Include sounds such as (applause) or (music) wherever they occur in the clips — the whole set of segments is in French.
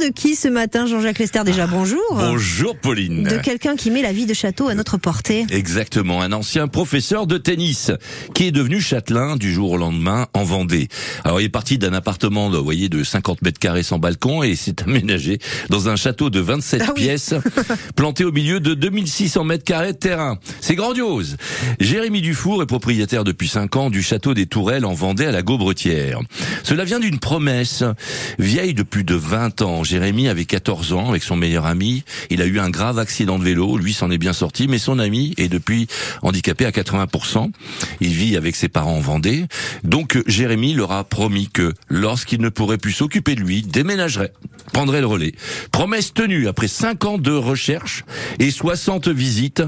de qui ce matin, Jean-Jacques Lester Déjà, bonjour. Bonjour Pauline. De quelqu'un qui met la vie de château à notre portée. Exactement, un ancien professeur de tennis qui est devenu châtelain du jour au lendemain en Vendée. Alors il est parti d'un appartement, vous voyez, de 50 mètres carrés sans balcon et s'est (laughs) aménagé dans un château de 27 Ah oui. pièces (laughs) planté au milieu de 2600 mètres carrés de terrain. C'est grandiose. Jérémy Dufour est propriétaire depuis 5 ans du château des Tourelles en Vendée à la Gaubretière. Cela vient d'une promesse vieille de plus de 20 ans. Jérémy avait 14 ans avec son meilleur ami. Il a eu un grave accident de vélo. Lui s'en est bien sorti, mais son ami est depuis handicapé à 80%. Il vit avec ses parents en Vendée. Donc Jérémy leur a promis que lorsqu'il ne pourrait plus s'occuper de lui, déménagerait, prendrait le relais. Promesse tenue après 5 ans de recherche et 60 visites,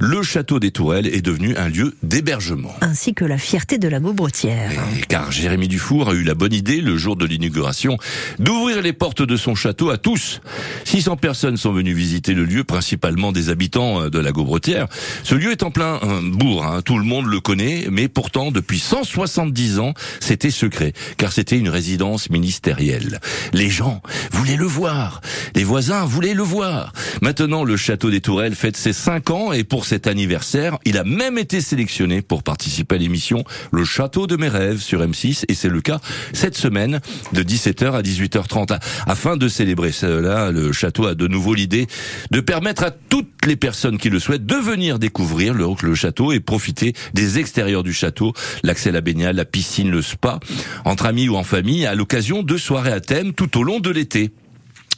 le château des Tourelles est devenu un lieu d'hébergement. Ainsi que la fierté de la Gaubretière. Et car Jérémy Dufour a eu la bonne idée, le jour de l'inauguration, d'ouvrir les portes de son château à tous. 600 personnes sont venues visiter le lieu, principalement des habitants euh, de la Gaubretière. Ce lieu est en plein euh, bourg, hein, tout le monde le connaît, mais pourtant, depuis 170 ans, c'était secret, car c'était une résidence ministérielle. Les gens voulaient le voir, les voisins voulaient le voir. Maintenant, le château des Tourelles fête ses 5 ans, et pour cet anniversaire, il a même été sélectionné pour participer à l'émission Le Château de mes rêves sur M6 et c'est le cas cette semaine de 17h à 18h30. Afin de célébrer cela, le château a de nouveau l'idée de permettre à toutes les personnes qui le souhaitent de venir découvrir le, le château et profiter des extérieurs du château, l'accès à la baignade, la piscine, le spa, entre amis ou en famille, à l'occasion de soirées à thème tout au long de l'été.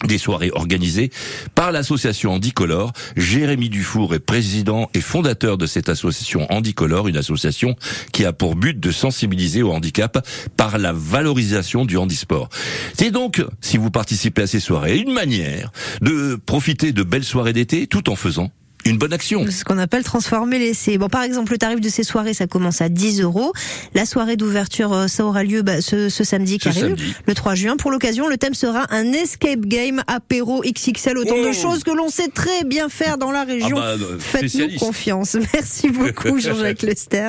Des soirées organisées par l'association Handicolore. Jérémy Dufour est président et fondateur de cette association Handicolore, une association qui a pour but de sensibiliser au handicap par la valorisation du handisport. C'est donc, si vous participez à ces soirées, une manière de profiter de belles soirées d'été tout en faisant une bonne action. Ce qu'on appelle transformer l'essai. Bon, par exemple, le tarif de ces soirées, ça commence à 10 euros. La soirée d'ouverture, euh, ça aura lieu bah, ce, ce samedi qui Ce arrive, samedi. le 3 juin. Pour l'occasion, le thème sera un escape game apéro XXL. Autant Oh de choses que l'on sait très bien faire dans la région. Ah bah, euh, Faites-nous confiance. (laughs) Merci beaucoup, (laughs) Jean-Jacques Lester.